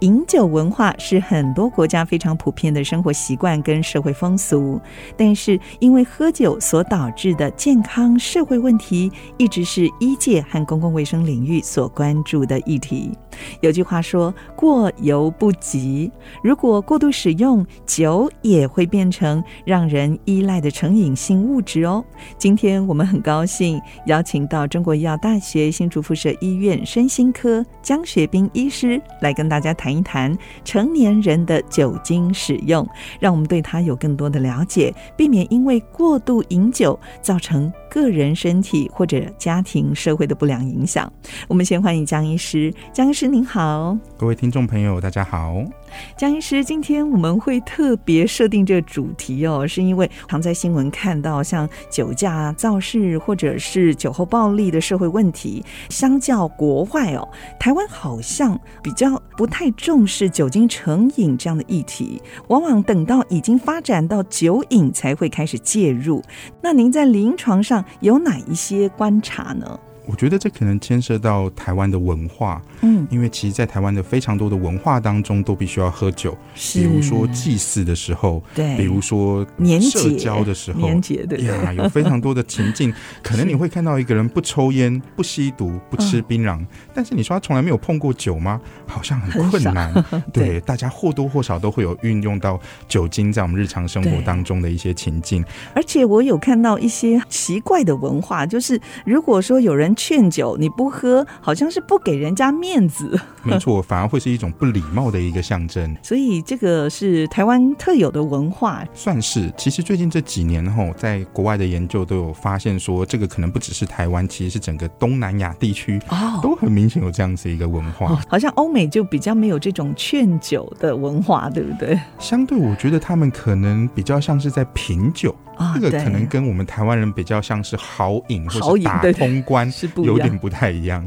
饮酒文化是很多国家非常普遍的生活习惯跟社会风俗，但是因为喝酒所导致的健康社会问题，一直是医界和公共卫生领域所关注的议题。有句话说：“过犹不及。”如果过度使用酒，也会变成让人依赖的成瘾性物质哦。今天我们很高兴邀请到中国医药大学新竹附设医院身心科江学斌医师来跟大家谈。谈一谈成年人的酒精使用，让我们对它有更多的了解，避免因为过度饮酒造成个人身体或者家庭社会的不良影响。我们先欢迎江医师，江医师您好，各位听众朋友大家好。江医师，今天我们会特别设定这个主题哦，是因为常在新闻看到像酒驾、肇事或者是酒后暴力的社会问题，相较国外哦，台湾好像比较不太重视酒精成瘾这样的议题，往往等到已经发展到酒瘾才会开始介入。那您在临床上有哪一些观察呢？我觉得这可能牵涉到台湾的文化，嗯，因为其实，在台湾的非常多的文化当中，都必须要喝酒，比如说祭祀的时候，对，比如说社交的时候，年节对呀，有非常多的情境，可能你会看到一个人不抽烟、不吸毒、不吃槟榔，但是你说他从来没有碰过酒吗？好像很困难。对，大家或多或少都会有运用到酒精在我们日常生活当中的一些情境。而且我有看到一些奇怪的文化，就是如果说有人。劝酒你不喝，好像是不给人家面子。没错，反而会是一种不礼貌的一个象征。所以这个是台湾特有的文化，算是。其实最近这几年后，在国外的研究都有发现说，这个可能不只是台湾，其实是整个东南亚地区哦，都很明显有这样子一个文化。哦，好像欧美就比较没有这种劝酒的文化，对不对？相对，我觉得他们可能比较像是在品酒。这个可能跟我们台湾人比较像是豪饮或者打通关 是有点不太一样。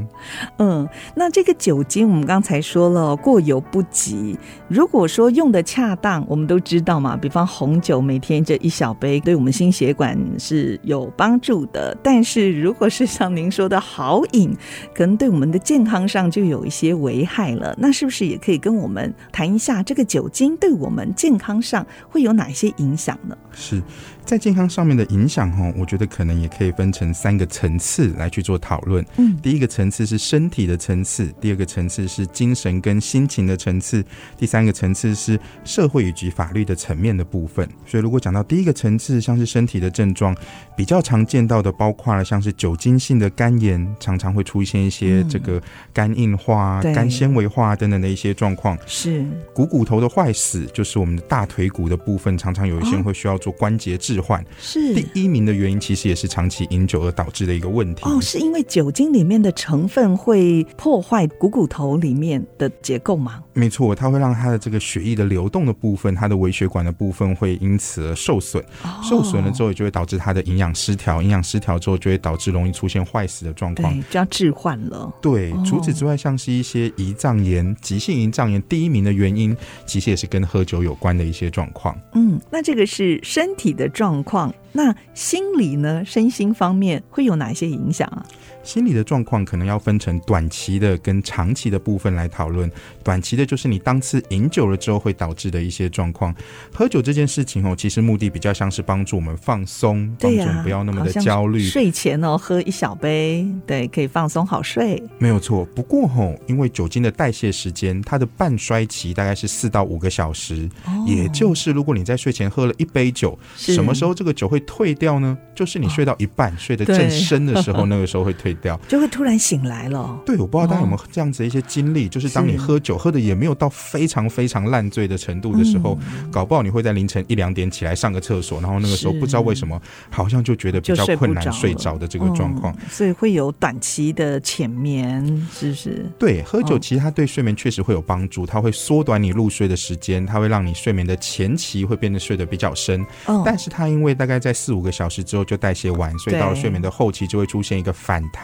嗯，那这个酒精我们刚才说了过犹不及。如果说用的恰当，我们都知道嘛，比方红酒每天这一小杯，对我们心血管是有帮助的。但是如果是像您说的好饮，可能对我们的健康上就有一些危害了。那是不是也可以跟我们谈一下这个酒精对我们健康上会有哪些影响呢？是。在健康上面的影响哦，我觉得可能也可以分成三个层次来去做讨论。嗯，第一个层次是身体的层次，第二个层次是精神跟心情的层次，第三个层次是社会以及法律的层面的部分。所以，如果讲到第一个层次，像是身体的症状，比较常见到的包括了像是酒精性的肝炎，常常会出现一些这个肝硬化、肝纤维化等等的一些状况。是股骨头的坏死，就是我们的大腿骨的部分，常常有一些人会需要做关节置换。是第一名的原因，其实也是长期饮酒而导致的一个问题。哦，是因为酒精里面的成分会破坏股骨头里面的结构吗？没错，它会让它的这个血液的流动的部分，它的微血管的部分会因此而受损。哦、受损了之后，也就会导致它的营养失调。营养失调之后，就会导致容易出现坏死的状况。就要置换了。对，除此之外，像是一些胰脏炎、急性胰脏炎，第一名的原因，其实也是跟喝酒有关的一些状况。嗯，那这个是身体的状况。那心理呢？身心方面会有哪些影响啊？心理的状况可能要分成短期的跟长期的部分来讨论。短期的就是你当次饮酒了之后会导致的一些状况。喝酒这件事情哦，其实目的比较像是帮助我们放松，帮助我们不要那么的焦虑。睡前哦，喝一小杯，对，可以放松好睡。没有错。不过吼，因为酒精的代谢时间，它的半衰期大概是四到五个小时，哦，也就是如果你在睡前喝了一杯酒，什么时候这个酒会退掉呢？就是你睡到一半，哦，睡得正深的时候，那个时候会退。退掉，就会突然醒来了。对，我不知道大家有没有这样子的一些经历，哦、就是当你喝酒喝的也没有到非常非常烂醉的程度的时候，嗯、搞不好你会在凌晨一两点起来上个厕所，然后那个时候不知道为什么，好像就觉得比较困难睡着的这个状况、嗯，所以会有短期的浅眠，是不是？对，喝酒其实它对睡眠确实会有帮助，它会缩短你入睡的时间，它会让你睡眠的前期会变得睡得比较深，哦、但是它因为大概在四五个小时之后就代谢完，所以到了睡眠的后期就会出现一个反弹，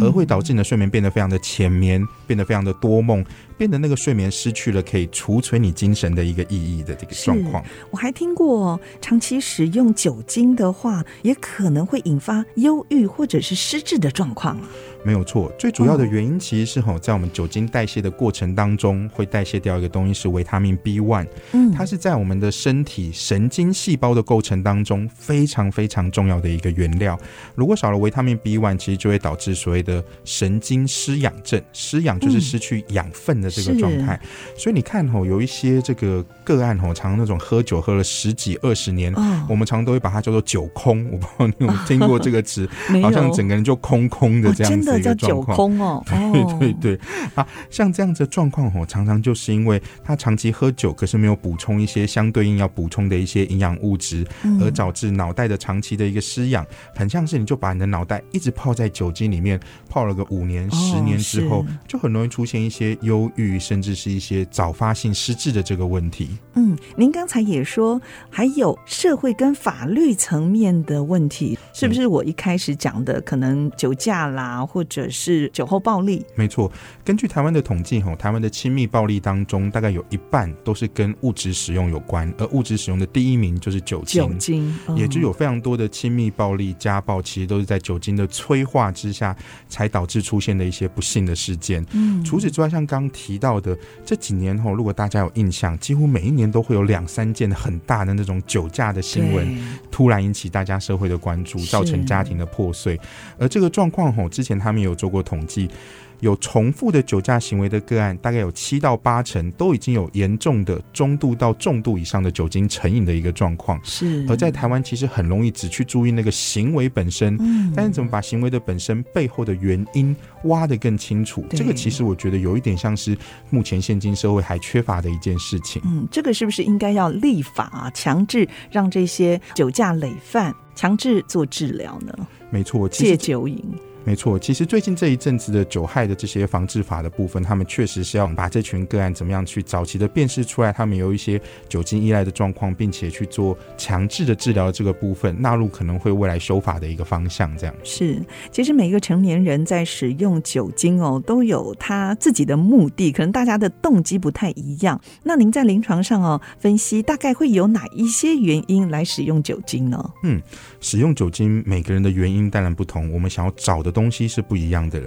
而会导致你的睡眠变得非常的浅眠，变得非常的多梦。变得那个睡眠失去了可以储存你精神的一个意义的这个状况。我还听过，长期使用酒精的话，也可能会引发忧郁或者是失智的状况。没有错，最主要的原因其实是吼，在我们酒精代谢的过程当中，会代谢掉一个东西是维他命 B one，嗯，它是在我们的身体神经细胞的构成当中非常非常重要的一个原料。如果少了维他命 B one，其实就会导致所谓的神经失氧症。失氧就是失去养分的这个状态。所以你看吼，有一些这个个案吼，常常那种喝酒喝了十几二十年，我们常常都会把它叫做酒空。我不知道你有没有听过这个词，好像整个人就空空的这样子。叫酒空哦，对对对啊，像这样子的状况哦，常常就是因为他长期喝酒，可是没有补充一些相对应要补充的一些营养物质，而导致脑袋的长期的一个失氧，很像是你就把你的脑袋一直泡在酒精里面，泡了个五年、十年之后，就很容易出现一些忧郁，甚至是一些早发性失智的这个问题。嗯，您刚才也说还有社会跟法律层面的问题，是不是？我一开始讲的可能酒驾啦，或或者是酒后暴力，没错。根据台湾的统计，吼，台湾的亲密暴力当中，大概有一半都是跟物质使用有关，而物质使用的第一名就是酒精。酒精，嗯、也就有非常多的亲密暴力、家暴，其实都是在酒精的催化之下，才导致出现的一些不幸的事件。嗯，除此之外，像刚刚提到的这几年后，如果大家有印象，几乎每一年都会有两三件很大的那种酒驾的新闻，突然引起大家社会的关注，造成家庭的破碎。而这个状况，吼，之前他。他们有做过统计，有重复的酒驾行为的个案，大概有七到八成都已经有严重的中度到重度以上的酒精成瘾的一个状况。是，而在台湾其实很容易只去注意那个行为本身，嗯，但是怎么把行为的本身背后的原因挖得更清楚？这个其实我觉得有一点像是目前现今社会还缺乏的一件事情。嗯，这个是不是应该要立法啊，强制让这些酒驾累犯强制做治疗呢？没错，戒酒瘾。没错，其实最近这一阵子的酒害的这些防治法的部分，他们确实是要把这群个案怎么样去早期的辨识出来，他们有一些酒精依赖的状况，并且去做强制的治疗这个部分纳入可能会未来修法的一个方向。这样是，其实每一个成年人在使用酒精哦，都有他自己的目的，可能大家的动机不太一样。那您在临床上哦分析，大概会有哪一些原因来使用酒精呢？嗯，使用酒精每个人的原因当然不同，我们想要找的。东西是不一样的，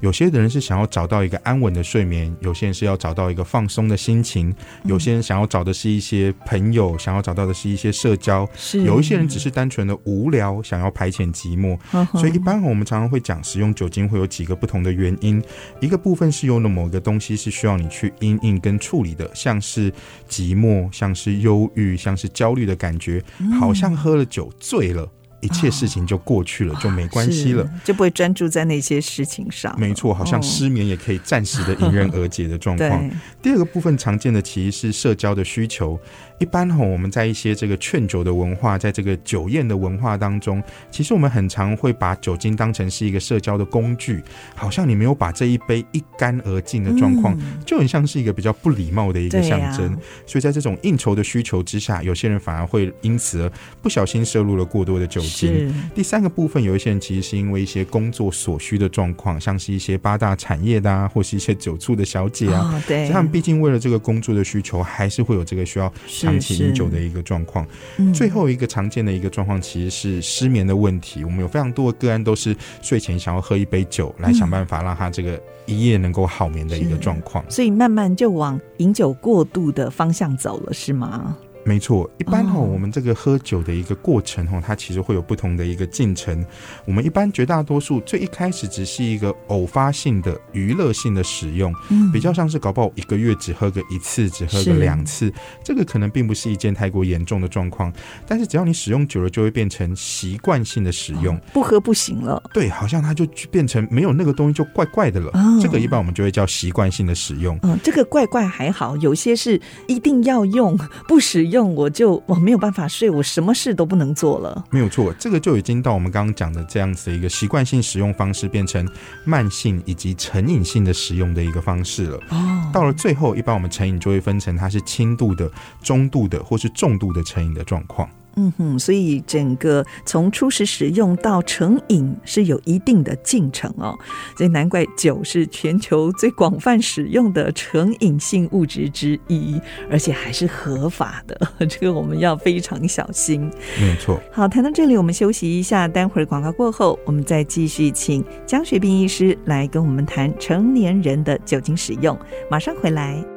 有些人是想要找到一个安稳的睡眠，有些人是要找到一个放松的心情，有些人想要找的是一些朋友，想要找到的是一些社交，是。有一些人只是单纯的无聊，想要排遣寂寞。所以一般我们常常会讲，使用酒精会有几个不同的原因，一个部分是有了某个东西是需要你去因应跟处理的，像是寂寞，像是忧郁，像是焦虑的感觉，好像喝了酒醉了。一切事情就过去了，哦、就没关系了，就不会专注在那些事情上。没错，好像失眠也可以暂时的迎刃而解的状况。第二个部分常见的其实是社交的需求。一般吼，我们在一些这个劝酒的文化，在这个酒宴的文化当中，其实我们很常会把酒精当成是一个社交的工具，好像你没有把这一杯一干而尽的状况，嗯、就很像是一个比较不礼貌的一个象征。啊、所以在这种应酬的需求之下，有些人反而会因此而不小心摄入了过多的酒精。是第三个部分，有一些人其实是因为一些工作所需的状况，像是一些八大产业的啊，或是一些酒醋的小姐啊，哦、对，他们毕竟为了这个工作的需求，还是会有这个需要。长期饮酒的一个状况，嗯、最后一个常见的一个状况其实是失眠的问题。我们有非常多的个案都是睡前想要喝一杯酒，来想办法让他这个一夜能够好眠的一个状况。所以慢慢就往饮酒过度的方向走了，是吗？没错，一般哈，我们这个喝酒的一个过程哈，它其实会有不同的一个进程。我们一般绝大多数最一开始只是一个偶发性的娱乐性的使用，嗯，比较像是搞不好一个月只喝个一次，只喝个两次，这个可能并不是一件太过严重的状况。但是只要你使用久了，就会变成习惯性的使用，不喝不行了。对，好像它就变成没有那个东西就怪怪的了。这个一般我们就会叫习惯性的使用。嗯，这个怪怪还好，有些是一定要用，不使用我就我没有办法睡，我什么事都不能做了。没有错，这个就已经到我们刚刚讲的这样子的一个习惯性使用方式，变成慢性以及成瘾性的使用的一个方式了。哦，到了最后，一般我们成瘾就会分成它是轻度的、中度的或是重度的成瘾的状况。嗯哼，所以整个从初始使用到成瘾是有一定的进程哦，所以难怪酒是全球最广泛使用的成瘾性物质之一，而且还是合法的，这个我们要非常小心。没错。好，谈到这里，我们休息一下，待会儿广告过后，我们再继续请江学斌医师来跟我们谈成年人的酒精使用，马上回来。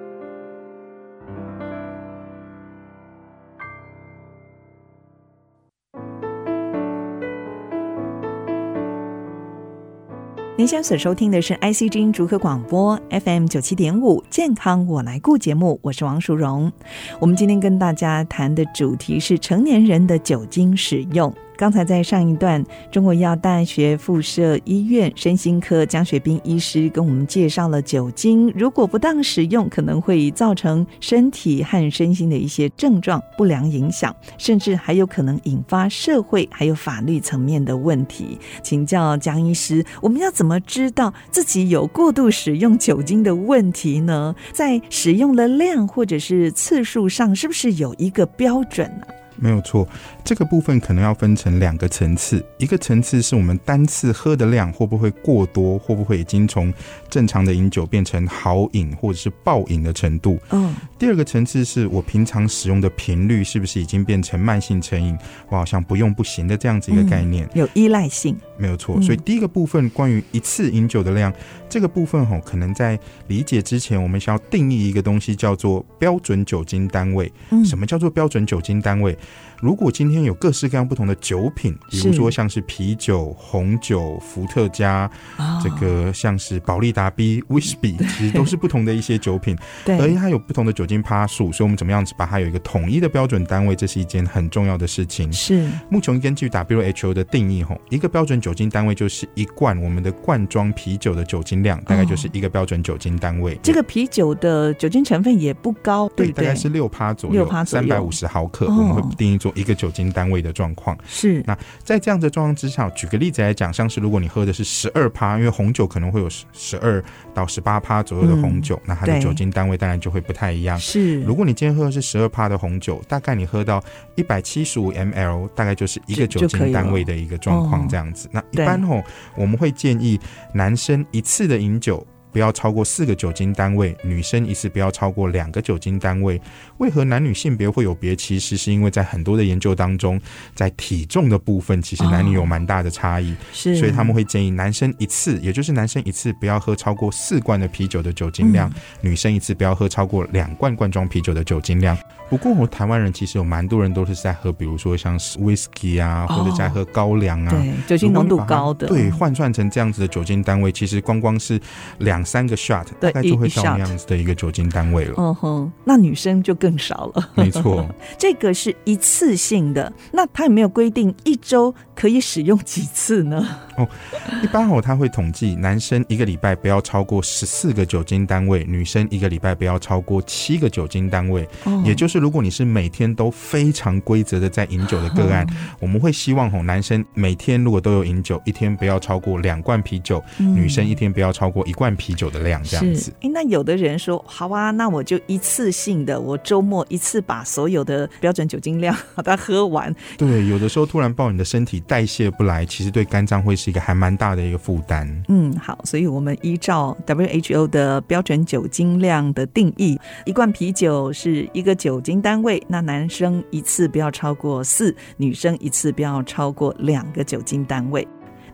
您现在所收听的是 IC 之音竹科广播 FM 九七点五健康我来顾节目，我是王淑荣。我们今天跟大家谈的主题是成年人的酒精使用。刚才在上一段，中国医药大学附设医院身心科江雪斌医师跟我们介绍了酒精，如果不当使用，可能会造成身体和身心的一些症状不良影响，甚至还有可能引发社会还有法律层面的问题。请教江医师，我们要怎么知道自己有过度使用酒精的问题呢？在使用的量或者是次数上，是不是有一个标准呢？没有错，这个部分可能要分成两个层次。一个层次是我们单次喝的量会不会过多，会不会已经从正常的饮酒变成好饮或者是暴饮的程度。嗯。第二个层次是我平常使用的频率是不是已经变成慢性成瘾，我好像不用不行的这样子一个概念。有依赖性。没有错。所以第一个部分关于一次饮酒的量，这个部分吼，可能在理解之前，我们需要定义一个东西，叫做标准酒精单位。什么叫做标准酒精单位？如果今天有各式各样不同的酒品，比如说像是啤酒、红酒、伏特加，这个像是保利达 B、威士忌，其实都是不同的一些酒品，对，而且它有不同的酒精趴数，所以我们怎么样子把它有一个统一的标准单位，这是一件很重要的事情。是，目前根据 WHO 的定义，吼，一个标准酒精单位就是一罐我们的罐装啤酒的酒精量，大概就是一个标准酒精单位。这个啤酒的酒精成分也不高，对，大概是六趴左右，六趴左右，三百五十毫克，我们会定义做一个酒精单位的状况是，那在这样的状况之下，举个例子来讲，像是如果你喝的是十二趴，因为红酒可能会有十十二到十八趴左右的红酒，嗯，那它的酒精单位当然就会不太一样。是，如果你今天喝的是十二趴的红酒，大概你喝到一百七十五 ml，大概就是一个酒精单位的一个状况这样子。那一般吼，我们会建议男生一次的饮酒。不要超过四个酒精单位，女生一次不要超过两个酒精单位。为何男女性别会有别？其实是因为在很多的研究当中，在体重的部分，其实男女有蛮大的差异。是、哦，所以他们会建议男生一次，也就是男生一次不要喝超过四罐的啤酒的酒精量，嗯、女生一次不要喝超过两罐罐装啤酒的酒精量。不过，我台湾人其实有蛮多人都是在喝，比如说像 whisky 啊，或者在喝高粱啊，对，酒精浓度高的。对，换算成这样子的酒精单位，其实光光是两。三个 shot 大概就会到那样子的一个酒精单位了。嗯哼，那女生就更少了。没错，这个是一次性的。那他有没有规定一周可以使用几次呢？哦，一般哦，他会统计男生一个礼拜不要超过十四个酒精单位，女生一个礼拜不要超过七个酒精单位。哦，也就是如果你是每天都非常规则的在饮酒的个案，我们会希望哦，男生每天如果都有饮酒，一天不要超过两罐啤酒，嗯，女生一天不要超过一罐啤酒的量这样子。哎，那有的人说好啊，那我就一次性的，我周末一次把所有的标准酒精量 把它喝完。对，有的时候突然爆你的身体代谢不来，其实对肝脏会是一个还蛮大的一个负担。嗯，好，所以我们依照 WHO 的标准酒精量的定义，一罐啤酒是一个酒精单位，那男生一次不要超过四，女生一次不要超过两个酒精单位。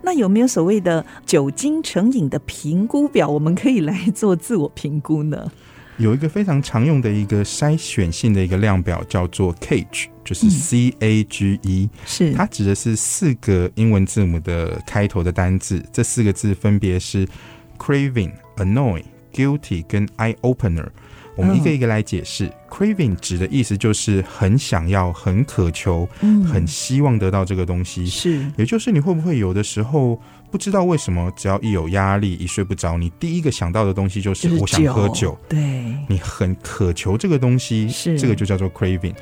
那有没有所谓的酒精成瘾的评估表，我们可以来做自我评估呢？有一个非常常用的一个筛选性的一个量表，叫做 CAGE，就是 C A G E，嗯，是它指的是四个英文字母的开头的单字，这四个字分别是 craving、annoy、guilty 跟 eye opener。我们一个一个来解释。嗯、craving 指的意思就是很想要、很渴求、嗯、很希望得到这个东西，是，也就是你会不会有的时候不知道为什么，只要一有压力、一睡不着，你第一个想到的东西就是我想喝酒，酒。对，你很渴求这个东西，是，这个就叫做 craving。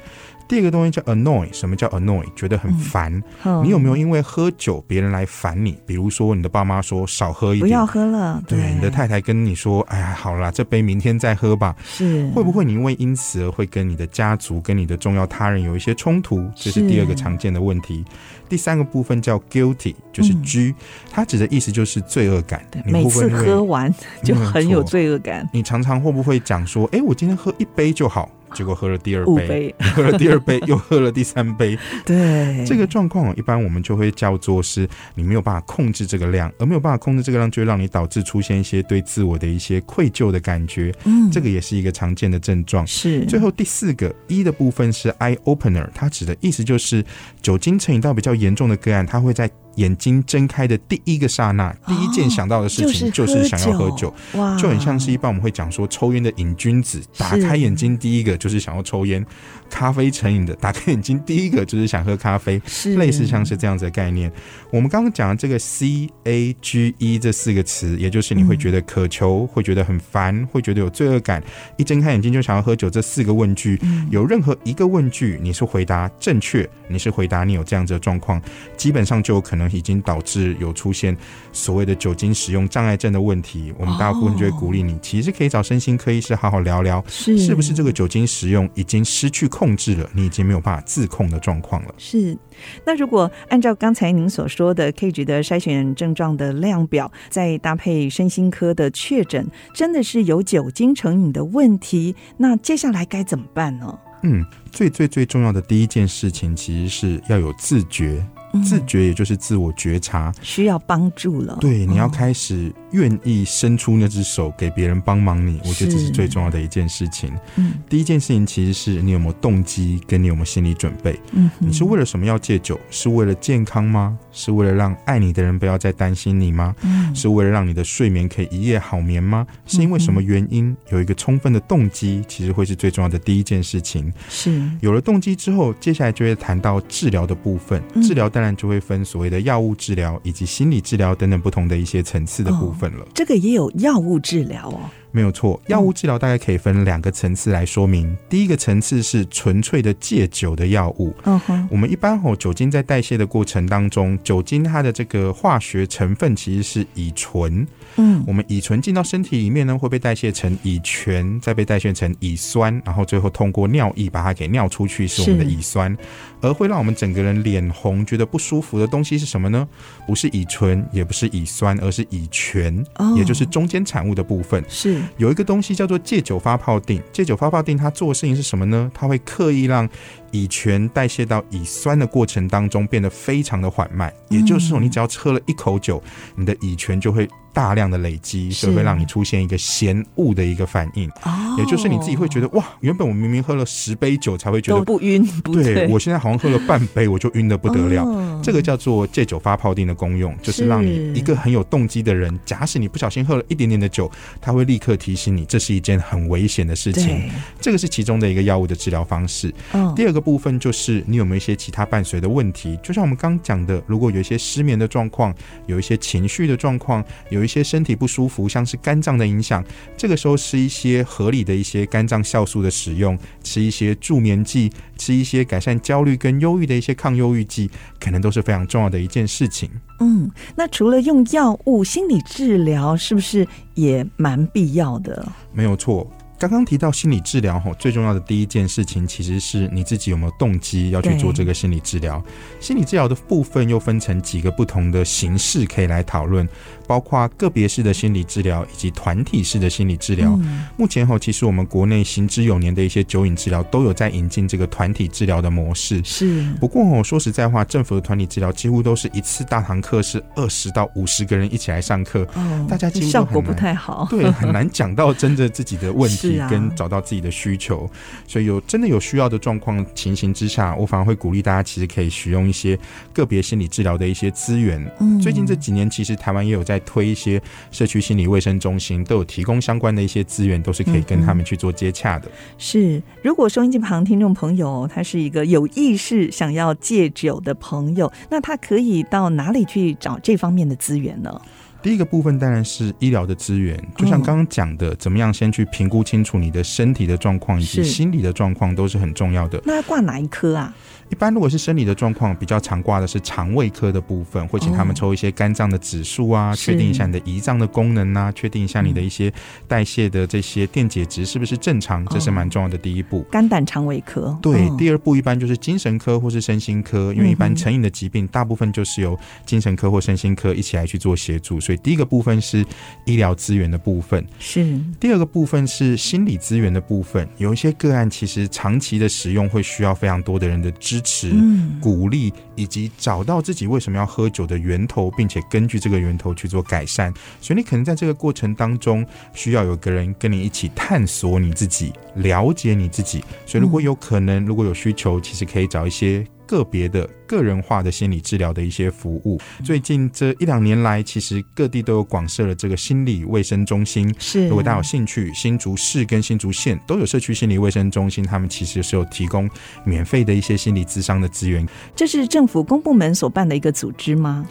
第二个东西叫 annoy，什么叫 annoy？觉得很烦。嗯、你有没有因为喝酒别人来烦你？比如说你的爸妈说少喝一点，不要喝了。对，对，你的太太跟你说，哎呀，好啦，这杯明天再喝吧。是，会不会你因为因此而会跟你的家族、跟你的重要他人有一些冲突？这是第二个常见的问题。第三个部分叫 guilty，就是 G，、嗯、它指的意思就是罪恶感。对，每次喝完就很有罪恶感。你常常会不会讲说，哎、欸，我今天喝一杯就好？结果喝了第二杯，杯喝了第二杯，又喝了第三杯。对，这个状况一般我们就会叫做是你没有办法控制这个量，而没有办法控制这个量，就会让你导致出现一些对自我的一些愧疚的感觉。嗯，这个也是一个常见的症状。是。最后第四个一的部分是 eye opener，它指的意思就是酒精成瘾到比较严重的个案，它会在。眼睛睁开的第一个刹那，第一件想到的事情就是想要喝酒，就很像是一般我们会讲说抽烟的瘾君子，打开眼睛第一个就是想要抽烟；咖啡成瘾的打开眼睛第一个就是想喝咖啡，类似像是这样子的概念。我们刚刚讲的这个 C A G E 这四个词，也就是你会觉得渴求，会觉得很烦，会觉得有罪恶感，一睁开眼睛就想要喝酒。这四个问句，有任何一个问句你是回答正确，你是回答你有这样子的状况，基本上就有可能。已经导致有出现所谓的酒精使用障碍症的问题，我们大部分就会鼓励你，其实可以找身心科医师好好聊聊，是是不是这个酒精使用已经失去控制了，你已经没有办法自控的状况了。是，那如果按照刚才您所说的 CAGE 的筛选症状的量表，再搭配身心科的确诊，真的是有酒精成瘾的问题，那接下来该怎么办呢？嗯，最最最重要的第一件事情，其实是要有自觉。自觉也就是自我觉察，需要帮助了。对，你要开始愿意伸出那只手给别人帮忙你，我觉得这是最重要的一件事情。嗯，第一件事情其实是你有没有动机，跟你有没有心理准备。嗯，你是为了什么要戒酒？是为了健康吗？是为了让爱你的人不要再担心你吗？嗯，是为了让你的睡眠可以一夜好眠吗？是因为什么原因？有一个充分的动机，其实会是最重要的第一件事情。是，有了动机之后，接下来就会谈到治疗的部分。治疗当然就会分所谓的药物治疗以及心理治疗等等不同的一些层次的部分这个也有药物治疗哦。没有错，药物治疗大概可以分两个层次来说明。嗯、第一个层次是纯粹的戒酒的药物。嗯哼，我们一般吼酒精在代谢的过程当中，酒精它的这个化学成分其实是乙醇。嗯，我们乙醇进到身体里面呢，会被代谢成乙醛，再被代谢成乙酸，然后最后通过尿液把它给尿出去，是我们的乙酸。而会让我们整个人脸红、觉得不舒服的东西是什么呢？不是乙醇，也不是乙酸，而是乙醛，哦、也就是中间产物的部分。是。有一个东西叫做戒酒发泡定，戒酒发泡定它做的事情是什么呢？它会刻意让乙醛代谢到乙酸的过程当中变得非常的缓慢，也就是说，你只要喝了一口酒，你的乙醛就会。大量的累积，所以会让你出现一个嫌恶的一个反应，哦，也就是你自己会觉得哇，原本我明明喝了十杯酒才会觉得不晕，对，对。我现在好像喝了半杯我就晕的不得了，哦，这个叫做戒酒发泡定的功用，就是。让你一个很有动机的人，假使你不小心喝了一点点的酒，他会立刻提醒你这是一件很危险的事情，这个是其中的一个药物的治疗方式。哦，第二个部分就是你有没有一些其他伴随的问题，就像我们刚讲的，如果有一些失眠的状况，有一些情绪的状况，有一些身体不舒服，像是肝脏的影响，这个时候吃一些合理的一些肝脏酵素的使用，吃一些助眠剂，吃一些改善焦虑跟忧郁的一些抗忧郁剂，可能都是非常重要的一件事情。嗯，那除了用药物，心理治疗是不是也蛮必要的？没有错。刚刚提到心理治疗，吼，最重要的第一件事情其实是你自己有没有动机要去做这个心理治疗。心理治疗的部分又分成几个不同的形式可以来讨论。包括个别式的心理治疗以及团体式的心理治疗。嗯、目前吼，其实我们国内行之有年的一些酒瘾治疗都有在引进这个团体治疗的模式。是。不过吼说实在话，政府的团体治疗几乎都是一次大堂课是二十到五十个人一起来上课，哦，大家其实效果不太好。对，很难讲到真的自己的问题。题，跟找到自己的需求。啊、所以有真的有需要的状况情形之下，我反而会鼓励大家，其实可以使用一些个别心理治疗的一些资源。嗯，最近这几年，其实台湾也有在推一些社区心理卫生中心，都有提供相关的一些资源，都是可以跟他们去做接洽的。嗯、是，如果收音机旁听众朋友他是一个有意识想要戒酒的朋友，那他可以到哪里去找这方面的资源呢？第一个部分当然是医疗的资源，就像刚刚讲的，怎么样先去评估清楚你的身体的状况以及心理的状况都是很重要的。那要挂哪一科啊？一般如果是生理的状况，比较常挂的是肠胃科的部分，会请他们抽一些肝脏的指数啊，确、哦、定一下你的胰脏的功能啊，确定一下你的一些代谢的这些电解质是不是正常，这是蛮重要的第一步。肝胆肠胃科。对、哦，第二步一般就是精神科或是身心科，因为一般成瘾的疾病大部分就是由精神科或身心科一起来去做协助，所以第一个部分是医疗资源的部分。是。第二个部分是心理资源的部分，有一些个案其实长期的使用会需要非常多的人的支。支持、鼓励，以及找到自己为什么要喝酒的源头，并且根据这个源头去做改善。所以你可能在这个过程当中，需要有个人跟你一起探索你自己，了解你自己。所以如果有可能，如果有需求，其实可以找一些。个别的个人化的心理治疗的一些服务，最近这一两年来，其实各地都有广设了这个心理卫生中心。是，如果大家有兴趣，新竹市跟新竹县都有社区心理卫生中心，他们其实是有提供免费的一些心理咨商的资源。这是政府公部门所办的一个组织吗？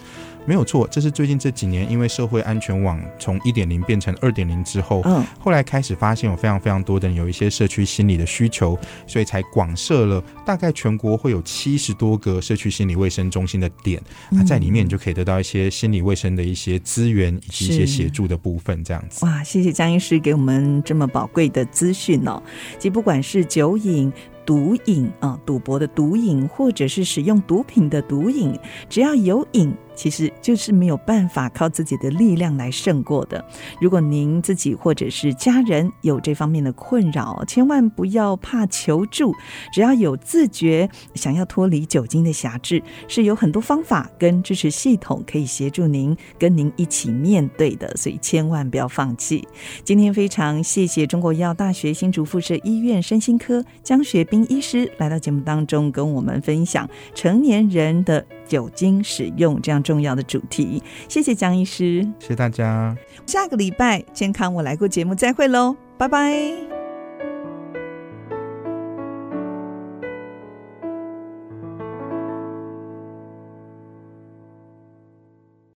没有错，这是最近这几年，因为社会安全网从一点零变成二点零之后，嗯，后来开始发现有非常非常多的人有一些社区心理的需求，所以才广设了大概全国会有七十多个社区心理卫生中心的点，那、嗯、在里面你就可以得到一些心理卫生的一些资源以及一些协助的部分，这样子。哇，谢谢江医师给我们这么宝贵的资讯哦，即不管是酒瘾。毒瘾啊，赌博的毒瘾，或者是使用毒品的毒瘾，只要有瘾，其实就是没有办法靠自己的力量来胜过的。如果您自己或者是家人有这方面的困扰，千万不要怕求助，只要有自觉，想要脱离酒精的辖制，是有很多方法跟支持系统可以协助您，跟您一起面对的。所以千万不要放弃。今天非常谢谢中国医药大学新竹附设医院身心科江学斌医师来到节目当中，跟我们分享成年人的酒精使用这样重要的主题。谢谢江医师，谢谢大家。下个礼拜健康我来过节目再会喽，拜拜。